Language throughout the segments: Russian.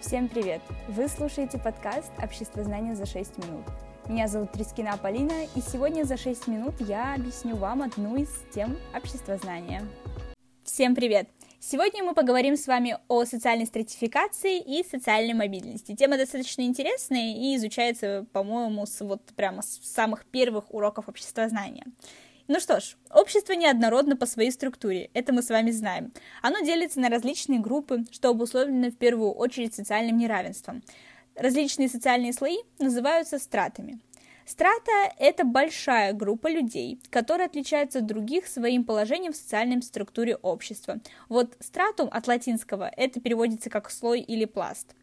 Всем привет! Вы слушаете подкаст «Общество знания за 6 минут». Меня зовут Трискина Полина, и сегодня за 6 минут я объясню вам одну из тем общества знания. Всем привет! Сегодня мы поговорим с вами о социальной стратификации и социальной мобильности. Тема достаточно интересная и изучается, по-моему, с вот прямо с самых первых уроков общества знания. Ну что ж, общество неоднородно по своей структуре, это мы с вами знаем. Оно делится на различные группы, что обусловлено в первую очередь социальным неравенством. Различные социальные слои называются стратами. Страта – это большая группа людей, которые отличаются от других своим положением в социальной структуре общества. Вот стратум от латинского – это переводится как слой или пласт.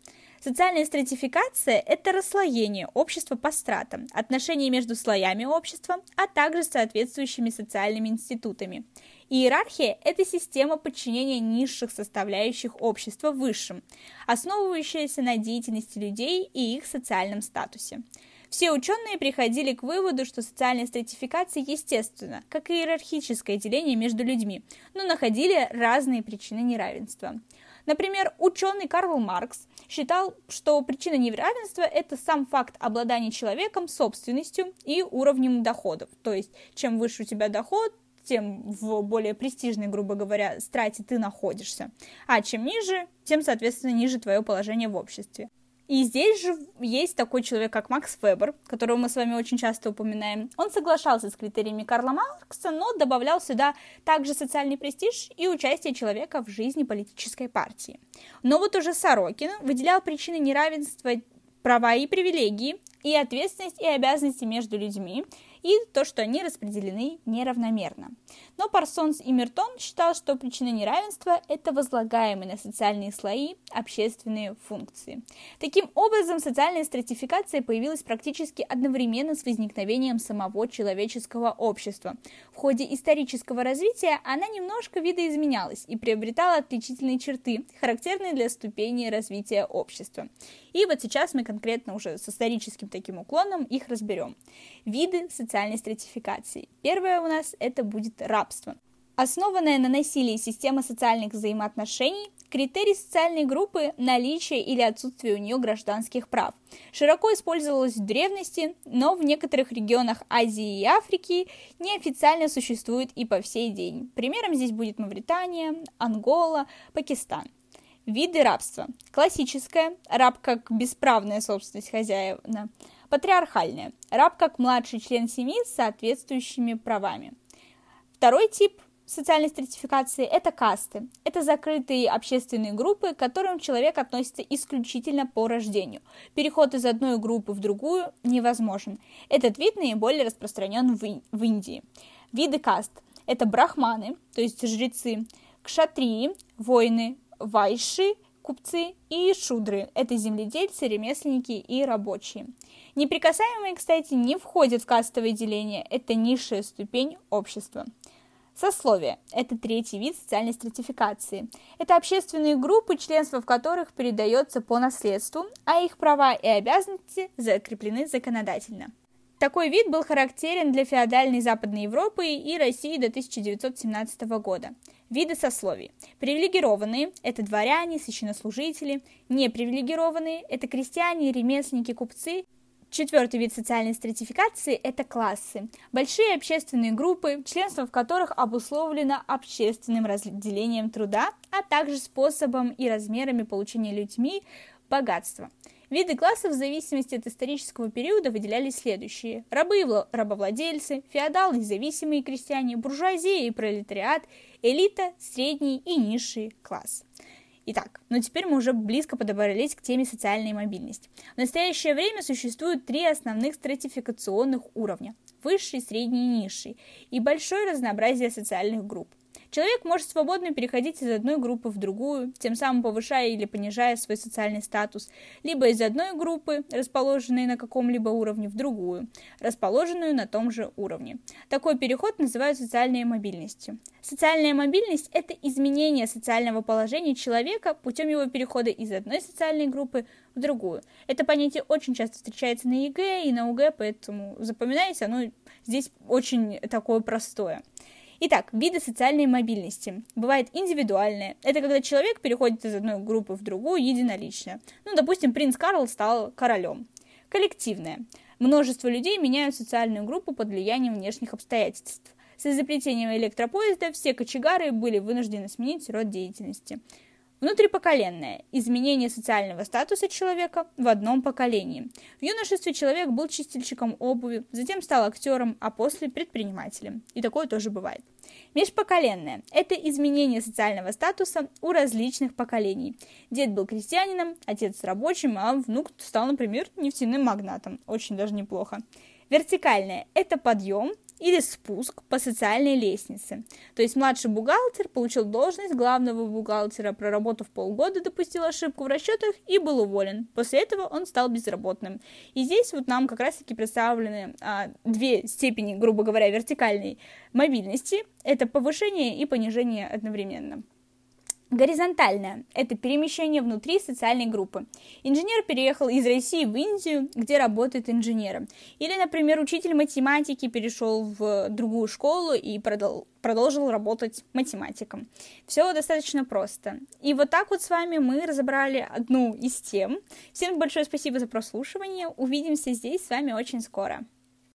Социальная стратификация – это расслоение общества по стратам, отношения между слоями общества, а также соответствующими социальными институтами. Иерархия – это система подчинения низших составляющих общества высшим, основывающаяся на деятельности людей и их социальном статусе. Все ученые приходили к выводу, что социальная стратификация естественна, как и иерархическое деление между людьми, но находили разные причины неравенства. Например, ученый Карл Маркс считал, что причина неравенства – это сам факт обладания человеком собственностью и уровнем доходов. То есть, чем выше у тебя доход, тем в более престижной, грубо говоря, страте ты находишься. А чем ниже, тем, соответственно, ниже твое положение в обществе. И здесь же есть такой человек, как Макс Вебер, которого мы с вами очень часто упоминаем. Он соглашался с критериями Карла Маркса, но добавлял сюда также социальный престиж и участие человека в жизни политической партии. Но вот уже Сорокин выделял причины неравенства права и привилегии, и ответственность и обязанности между людьми, и то, что они распределены неравномерно. Но Парсонс и Мертон считал, что причина неравенства – это возлагаемые на социальные слои общественные функции. Таким образом, социальная стратификация появилась практически одновременно с возникновением самого человеческого общества. В ходе исторического развития она немножко видоизменялась и приобретала отличительные черты, характерные для ступени развития общества. И вот сейчас мы конкретно уже с историческим таким уклоном их разберем. Виды социальной стратификации. Первое у нас это будет рабство. Основанная на насилии система социальных взаимоотношений – критерий социальной группы – наличие или отсутствие у нее гражданских прав. Широко использовалась в древности, но в некоторых регионах Азии и Африки неофициально существует и по всей день. Примером здесь будет Мавритания, Ангола, Пакистан. Виды рабства. Классическое. Раб как бесправная собственность хозяина. Патриархальное. Раб как младший член семьи с соответствующими правами. Второй тип социальной стратификации – это касты. Это закрытые общественные группы, к которым человек относится исключительно по рождению. Переход из одной группы в другую невозможен. Этот вид наиболее распространен в Индии. Виды каст – это брахманы, то есть жрецы, кшатрии, воины, вайши, купцы и шудры. Это земледельцы, ремесленники и рабочие. Неприкасаемые, кстати, не входят в кастовое деление. Это низшая ступень общества. Сословие – это третий вид социальной стратификации. Это общественные группы, членство в которых передается по наследству, а их права и обязанности закреплены законодательно. Такой вид был характерен для феодальной Западной Европы и России до 1917 года. Виды сословий. Привилегированные – это дворяне, священнослужители. Непривилегированные – это крестьяне, ремесленники, купцы. Четвертый вид социальной стратификации – это классы. Большие общественные группы, членство в которых обусловлено общественным разделением труда, а также способом и размерами получения людьми богатства – Виды классов в зависимости от исторического периода выделялись следующие. Рабы и рабовладельцы, феодалы, независимые крестьяне, буржуазия и пролетариат, элита, средний и низший класс. Итак, но ну теперь мы уже близко подобрались к теме социальной мобильности. В настоящее время существует три основных стратификационных уровня – высший, средний и низший, и большое разнообразие социальных групп – Человек может свободно переходить из одной группы в другую, тем самым повышая или понижая свой социальный статус, либо из одной группы, расположенной на каком-либо уровне, в другую, расположенную на том же уровне. Такой переход называют социальной мобильностью. Социальная мобильность – это изменение социального положения человека путем его перехода из одной социальной группы в другую. Это понятие очень часто встречается на ЕГЭ и на ОГЭ, поэтому запоминайте, оно здесь очень такое простое. Итак, виды социальной мобильности. Бывает индивидуальная. Это когда человек переходит из одной группы в другую единолично. Ну, допустим, принц Карл стал королем. Коллективная. Множество людей меняют социальную группу под влиянием внешних обстоятельств. С изобретением электропоезда все кочегары были вынуждены сменить род деятельности. Внутрипоколенное – изменение социального статуса человека в одном поколении. В юношестве человек был чистильщиком обуви, затем стал актером, а после – предпринимателем. И такое тоже бывает. Межпоколенное – это изменение социального статуса у различных поколений. Дед был крестьянином, отец рабочим, а внук стал, например, нефтяным магнатом. Очень даже неплохо. Вертикальное – это подъем, или спуск по социальной лестнице. То есть младший бухгалтер получил должность главного бухгалтера, проработав полгода, допустил ошибку в расчетах и был уволен. После этого он стал безработным. И здесь вот нам как раз-таки представлены а, две степени, грубо говоря, вертикальной мобильности. Это повышение и понижение одновременно. Горизонтальное – это перемещение внутри социальной группы. Инженер переехал из России в Индию, где работает инженером. Или, например, учитель математики перешел в другую школу и продолжил работать математиком. Все достаточно просто. И вот так вот с вами мы разобрали одну из тем. Всем большое спасибо за прослушивание. Увидимся здесь с вами очень скоро.